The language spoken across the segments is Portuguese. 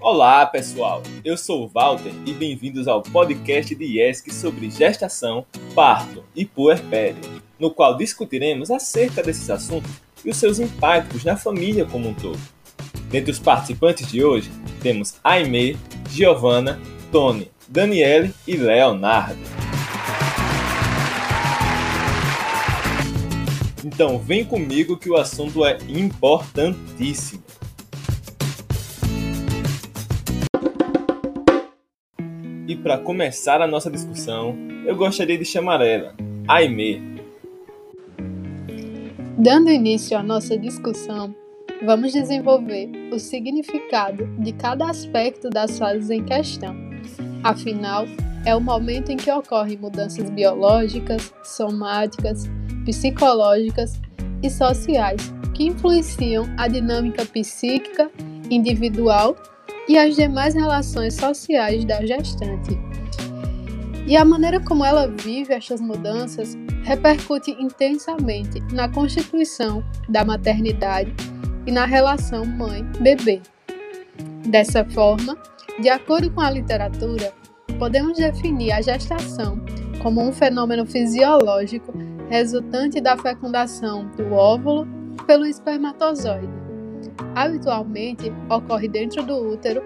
Olá, pessoal. Eu sou o Walter e bem-vindos ao podcast de IESC sobre gestação, parto e puerpério, no qual discutiremos acerca desses assuntos e os seus impactos na família como um todo. Dentre os participantes de hoje, temos Aimee, Giovana, Tony, Daniele e Leonardo. Então vem comigo que o assunto é importantíssimo. Para começar a nossa discussão, eu gostaria de chamar ela, Aimee. Dando início à nossa discussão, vamos desenvolver o significado de cada aspecto das fases em questão. Afinal, é o momento em que ocorrem mudanças biológicas, somáticas, psicológicas e sociais que influenciam a dinâmica psíquica, individual e as demais relações sociais da gestante. E a maneira como ela vive estas mudanças repercute intensamente na constituição da maternidade e na relação mãe-bebê. Dessa forma, de acordo com a literatura, podemos definir a gestação como um fenômeno fisiológico resultante da fecundação do óvulo pelo espermatozoide habitualmente ocorre dentro do útero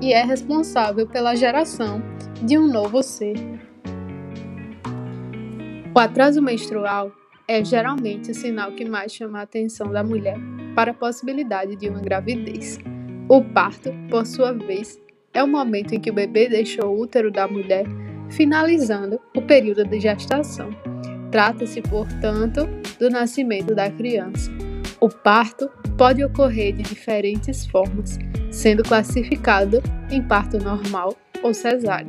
e é responsável pela geração de um novo ser. O atraso menstrual é geralmente o sinal que mais chama a atenção da mulher para a possibilidade de uma gravidez. O parto, por sua vez, é o momento em que o bebê deixou o útero da mulher, finalizando o período de gestação. Trata-se, portanto, do nascimento da criança. O parto pode ocorrer de diferentes formas, sendo classificado em parto normal ou cesárea.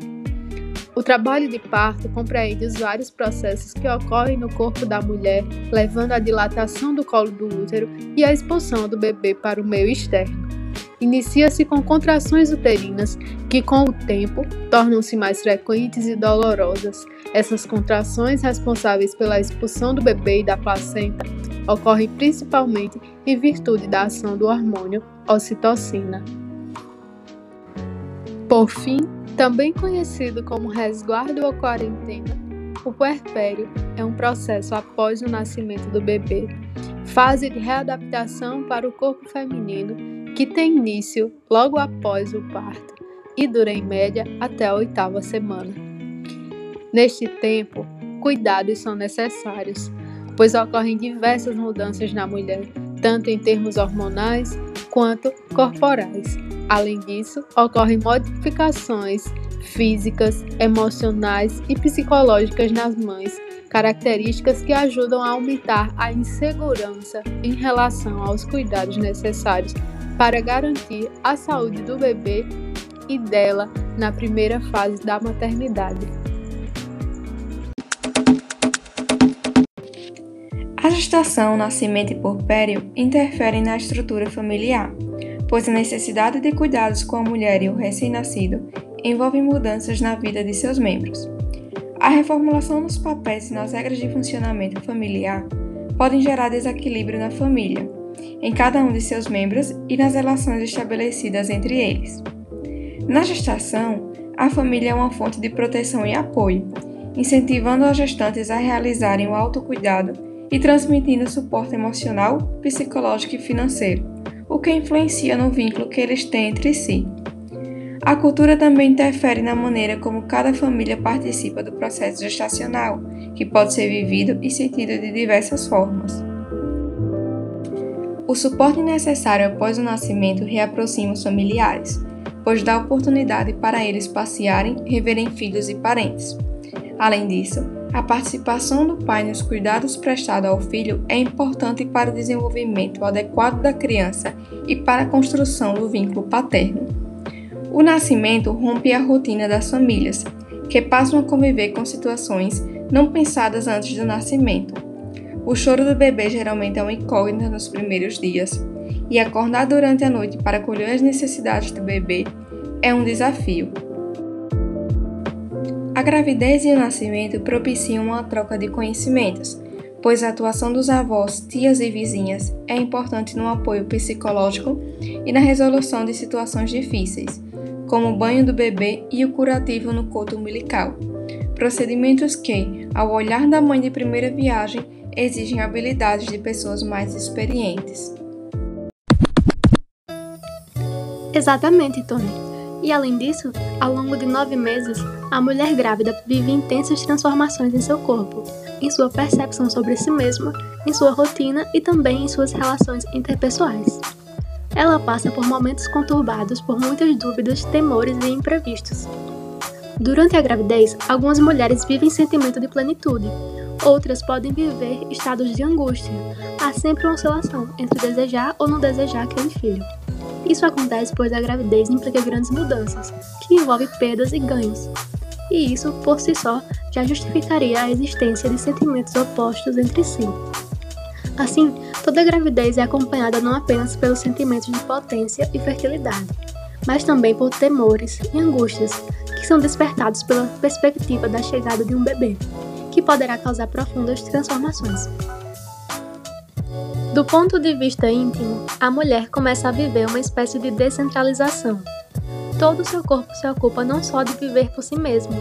O trabalho de parto compreende os vários processos que ocorrem no corpo da mulher, levando à dilatação do colo do útero e à expulsão do bebê para o meio externo. Inicia-se com contrações uterinas, que com o tempo tornam-se mais frequentes e dolorosas. Essas contrações, responsáveis pela expulsão do bebê e da placenta, ocorrem principalmente em virtude da ação do hormônio ocitocina. Por fim, também conhecido como resguardo ou quarentena, o puerpério é um processo após o nascimento do bebê, fase de readaptação para o corpo feminino que tem início logo após o parto e dura em média até a oitava semana. Neste tempo, cuidados são necessários, pois ocorrem diversas mudanças na mulher, tanto em termos hormonais quanto corporais. Além disso, ocorrem modificações físicas, emocionais e psicológicas nas mães, características que ajudam a aumentar a insegurança em relação aos cuidados necessários para garantir a saúde do bebê e dela na primeira fase da maternidade. A gestação, nascimento e porpério interferem na estrutura familiar, pois a necessidade de cuidados com a mulher e o recém-nascido envolve mudanças na vida de seus membros. A reformulação nos papéis e nas regras de funcionamento familiar podem gerar desequilíbrio na família, em cada um de seus membros e nas relações estabelecidas entre eles. Na gestação, a família é uma fonte de proteção e apoio, incentivando as gestantes a realizarem o autocuidado e transmitindo suporte emocional, psicológico e financeiro, o que influencia no vínculo que eles têm entre si. A cultura também interfere na maneira como cada família participa do processo gestacional, que pode ser vivido e sentido de diversas formas. O suporte necessário após o nascimento reaproxima os familiares, pois dá oportunidade para eles passearem, reverem filhos e parentes. Além disso, a participação do pai nos cuidados prestados ao filho é importante para o desenvolvimento adequado da criança e para a construção do vínculo paterno. O nascimento rompe a rotina das famílias, que passam a conviver com situações não pensadas antes do nascimento. O choro do bebê geralmente é uma incógnita nos primeiros dias, e acordar durante a noite para colher as necessidades do bebê é um desafio. A gravidez e o nascimento propiciam uma troca de conhecimentos, pois a atuação dos avós, tias e vizinhas é importante no apoio psicológico e na resolução de situações difíceis, como o banho do bebê e o curativo no coto umbilical. Procedimentos que, ao olhar da mãe de primeira viagem, exigem habilidades de pessoas mais experientes. Exatamente, Tony. E além disso, ao longo de nove meses, a mulher grávida vive intensas transformações em seu corpo, em sua percepção sobre si mesma, em sua rotina e também em suas relações interpessoais. Ela passa por momentos conturbados por muitas dúvidas, temores e imprevistos. Durante a gravidez, algumas mulheres vivem sentimento de plenitude, outras podem viver estados de angústia. Há sempre uma oscilação entre desejar ou não desejar aquele filho. Isso acontece pois a gravidez implica grandes mudanças, que envolvem perdas e ganhos. E isso, por si só, já justificaria a existência de sentimentos opostos entre si. Assim, toda gravidez é acompanhada não apenas pelos sentimentos de potência e fertilidade, mas também por temores e angústias que são despertados pela perspectiva da chegada de um bebê, que poderá causar profundas transformações. Do ponto de vista íntimo, a mulher começa a viver uma espécie de descentralização. Todo o seu corpo se ocupa não só de viver por si mesmo,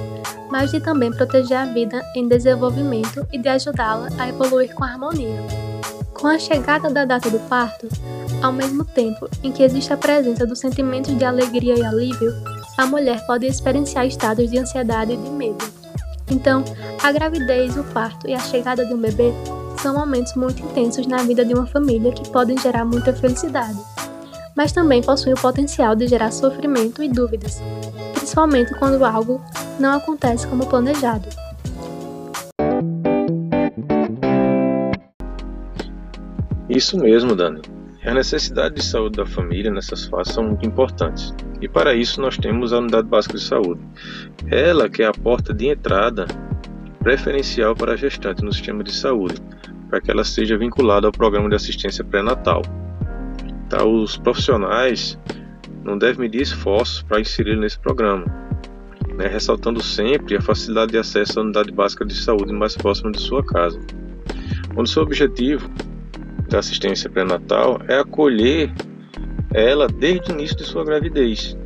mas de também proteger a vida em desenvolvimento e de ajudá-la a evoluir com harmonia. Com a chegada da data do parto, ao mesmo tempo em que existe a presença dos sentimentos de alegria e alívio, a mulher pode experienciar estados de ansiedade e de medo. Então, a gravidez, o parto e a chegada de um bebê são momentos muito intensos na vida de uma família que podem gerar muita felicidade, mas também possuem o potencial de gerar sofrimento e dúvidas, principalmente quando algo não acontece como planejado. Isso mesmo, Dani. A necessidade de saúde da família nessas fases são muito importantes. E para isso nós temos a Unidade Básica de Saúde. Ela que é a porta de entrada preferencial para a gestante no sistema de saúde, para que ela seja vinculada ao programa de assistência pré-natal. Tá, os profissionais não devem medir esforços para inserir nesse programa, né, ressaltando sempre a facilidade de acesso à unidade básica de saúde mais próxima de sua casa. Quando seu objetivo da assistência pré-natal é acolher ela desde o início de sua gravidez.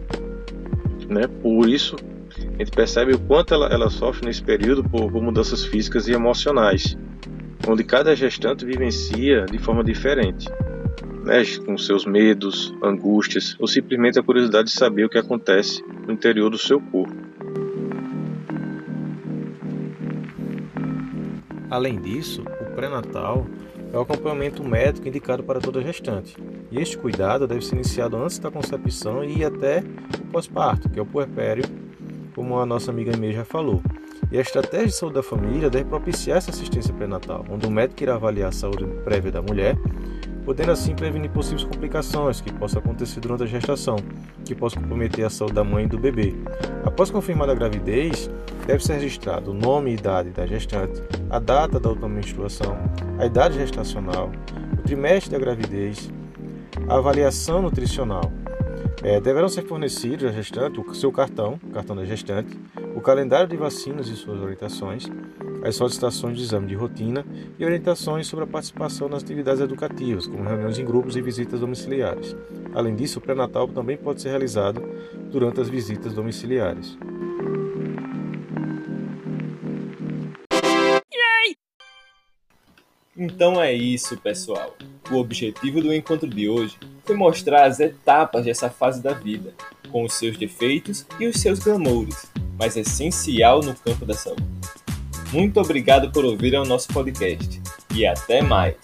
Né? Por isso, a gente percebe o quanto ela, ela sofre nesse período por, por mudanças físicas e emocionais, onde cada gestante vivencia de forma diferente né, com seus medos, angústias ou simplesmente a curiosidade de saber o que acontece no interior do seu corpo. Além disso, o pré-natal é o acompanhamento médico indicado para toda gestante. E este cuidado deve ser iniciado antes da concepção e até o pós-parto, que é o puerpério, como a nossa amiga Emê já falou. E a estratégia de saúde da família deve propiciar essa assistência pré-natal, onde o médico irá avaliar a saúde prévia da mulher podendo assim prevenir possíveis complicações que possam acontecer durante a gestação, que possam comprometer a saúde da mãe e do bebê. Após confirmada a gravidez, deve ser registrado o nome e idade da gestante, a data da última menstruação, a idade gestacional, o trimestre da gravidez, a avaliação nutricional. É, deverão ser fornecidos à gestante o seu cartão, cartão da gestante, o calendário de vacinas e suas orientações, as solicitações de exame de rotina e orientações sobre a participação nas atividades educativas, como reuniões em grupos e visitas domiciliares. Além disso, o pré-natal também pode ser realizado durante as visitas domiciliares. Então é isso, pessoal. O objetivo do encontro de hoje foi mostrar as etapas dessa fase da vida, com os seus defeitos e os seus glamours, mas essencial no campo da saúde. Muito obrigado por ouvir o nosso podcast e até mais.